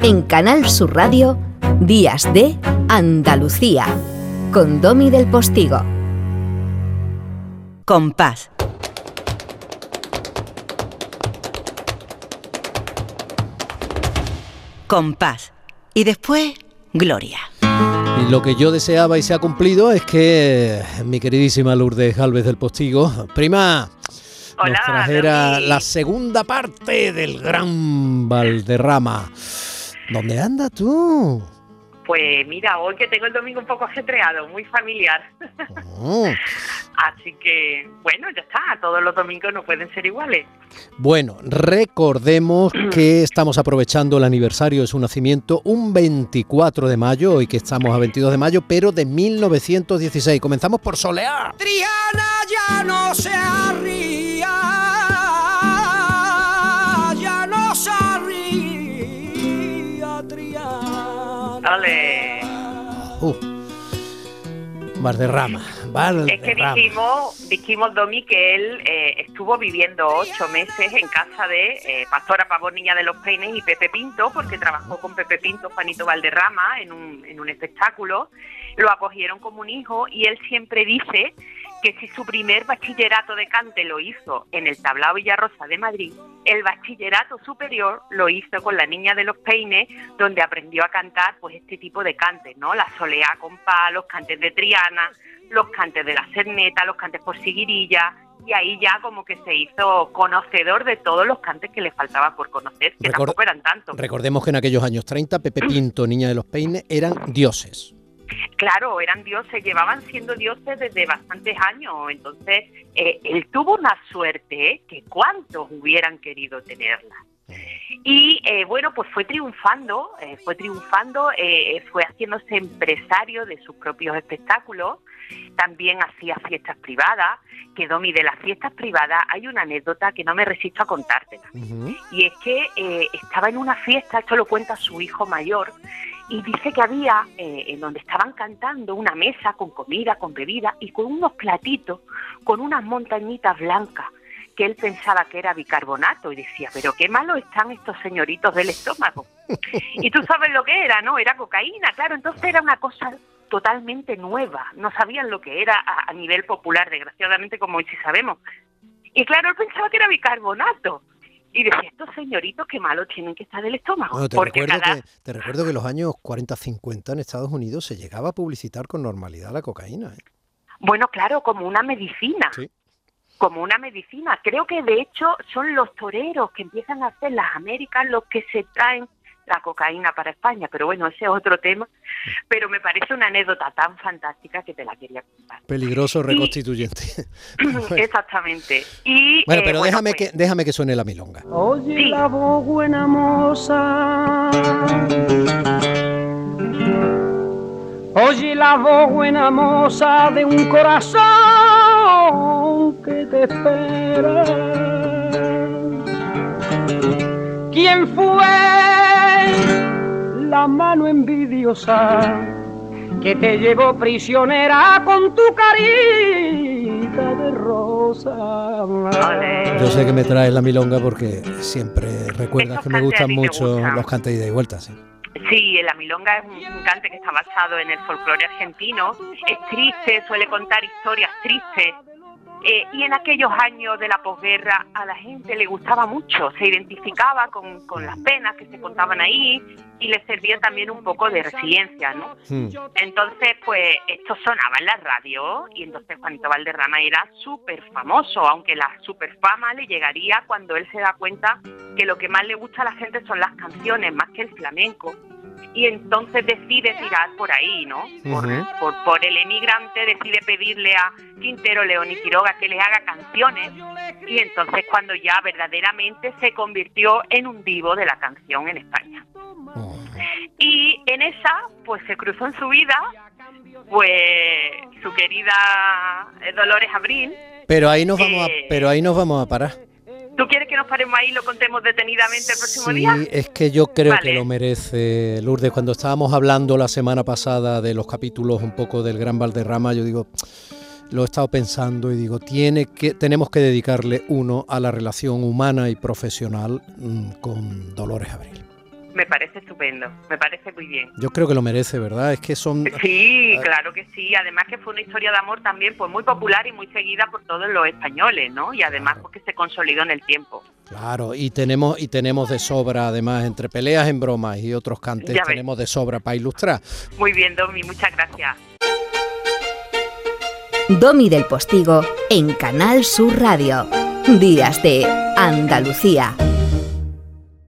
En Canal Sur Radio, Días de Andalucía, con Domi del Postigo. Compás. Compás. Y después, Gloria. Y lo que yo deseaba y se ha cumplido es que mi queridísima Lourdes Galvez del Postigo, prima, Hola, nos trajera Domi. la segunda parte del gran Valderrama. ¿Dónde andas tú? Pues mira, hoy que tengo el domingo un poco ajetreado, muy familiar. Oh, Así que, bueno, ya está, todos los domingos no pueden ser iguales. Bueno, recordemos que estamos aprovechando el aniversario de su nacimiento un 24 de mayo, hoy que estamos a 22 de mayo, pero de 1916. Comenzamos por Soleá. Triana ya no se arría, Uh, Valderrama, Es que dijimos, dijimos Domi, que él eh, estuvo viviendo ocho meses en casa de eh, Pastora Pavón Niña de los Peines y Pepe Pinto, porque trabajó con Pepe Pinto, Juanito Valderrama, en un, en un espectáculo. Lo acogieron como un hijo y él siempre dice que si su primer bachillerato de cante lo hizo en el Tablao Villarrosa de Madrid, el bachillerato superior lo hizo con la Niña de los Peines, donde aprendió a cantar pues este tipo de cantes, ¿no? La soleá con pa, los cantes de Triana, los cantes de la Cerneta, los cantes por Siguirilla, y ahí ya como que se hizo conocedor de todos los cantes que le faltaba por conocer, que Record- tampoco eran tantos. Recordemos que en aquellos años 30, Pepe Pinto, Niña de los Peines, eran dioses. Claro, eran dioses, llevaban siendo dioses desde bastantes años, entonces eh, él tuvo una suerte ¿eh? que cuántos hubieran querido tenerla. Y eh, bueno, pues fue triunfando, eh, fue triunfando, eh, fue haciéndose empresario de sus propios espectáculos, también hacía fiestas privadas, que Domi, de las fiestas privadas hay una anécdota que no me resisto a contártela. Y es que estaba en una fiesta, esto lo cuenta su hijo mayor, y dice que había eh, en donde estaban cantando una mesa con comida, con bebida y con unos platitos, con unas montañitas blancas que él pensaba que era bicarbonato y decía, pero qué malo están estos señoritos del estómago. y tú sabes lo que era, ¿no? Era cocaína, claro, entonces era una cosa totalmente nueva, no sabían lo que era a, a nivel popular, desgraciadamente como hoy sí sabemos. Y claro, él pensaba que era bicarbonato. Y decía, estos señoritos qué malo tienen que estar del estómago. Bueno, te, porque recuerdo cada- que, te recuerdo que en los años 40-50 en Estados Unidos se llegaba a publicitar con normalidad la cocaína. ¿eh? Bueno, claro, como una medicina. Sí. Como una medicina. Creo que de hecho son los toreros que empiezan a hacer las Américas los que se traen la cocaína para España. Pero bueno, ese es otro tema. Pero me parece una anécdota tan fantástica que te la quería contar. Peligroso reconstituyente. Exactamente. Y, Bueno, eh, pero déjame, pues, que, déjame que suene la milonga. Oye Sí. la voz buena moza. Oye la voz buena moza de un corazón que te espera. ¿Quién fue la mano envidiosa que te llevó prisionera con tu carita de rosa? Yo sé que me traes la milonga porque siempre recuerdas Esos que me gustan mucho gustan. los cantes ida y vuelta. Sí. Sí, la milonga es un cante que está basado en el folclore argentino. Es triste, suele contar historias tristes. Eh, y en aquellos años de la posguerra a la gente le gustaba mucho, se identificaba con, con las penas que se contaban ahí y le servía también un poco de resiliencia, ¿no? Hmm. Entonces, pues esto sonaba en la radio y entonces Juanito Valderrama era súper famoso, aunque la super fama le llegaría cuando él se da cuenta que lo que más le gusta a la gente son las canciones, más que el flamenco. Y entonces decide tirar por ahí, ¿no? Por, por el emigrante decide pedirle a Quintero, León y Quiroga que les haga canciones y entonces cuando ya verdaderamente se convirtió en un divo de la canción en España. Oh. Y en esa, pues se cruzó en su vida, pues su querida eh, Dolores Abril. Pero ahí nos vamos a, Eh. pero ahí nos vamos a parar. ¿Tú quieres que nos paremos ahí y lo contemos detenidamente el próximo Sí, día? es que yo creo que lo merece, Lourdes. Cuando estábamos hablando la semana pasada de los capítulos un poco del Gran Valderrama, yo digo, lo he estado pensando y digo, tiene que, tenemos que dedicarle uno a la relación humana y profesional mm, con Dolores Abril. Me parece estupendo, me parece muy bien. Yo creo que lo merece, ¿verdad? Es que son... Sí, claro que sí. Además que fue una historia de amor también pues muy popular y muy seguida por todos los españoles, ¿no? Y además porque se consolidó en el tiempo. Claro, y tenemos y tenemos de sobra, además, entre peleas en bromas y otros cantes, tenemos de sobra para ilustrar. Muy bien, Domi, muchas gracias. Domi del Postigo en Canal Sur Radio. Días de Andalucía.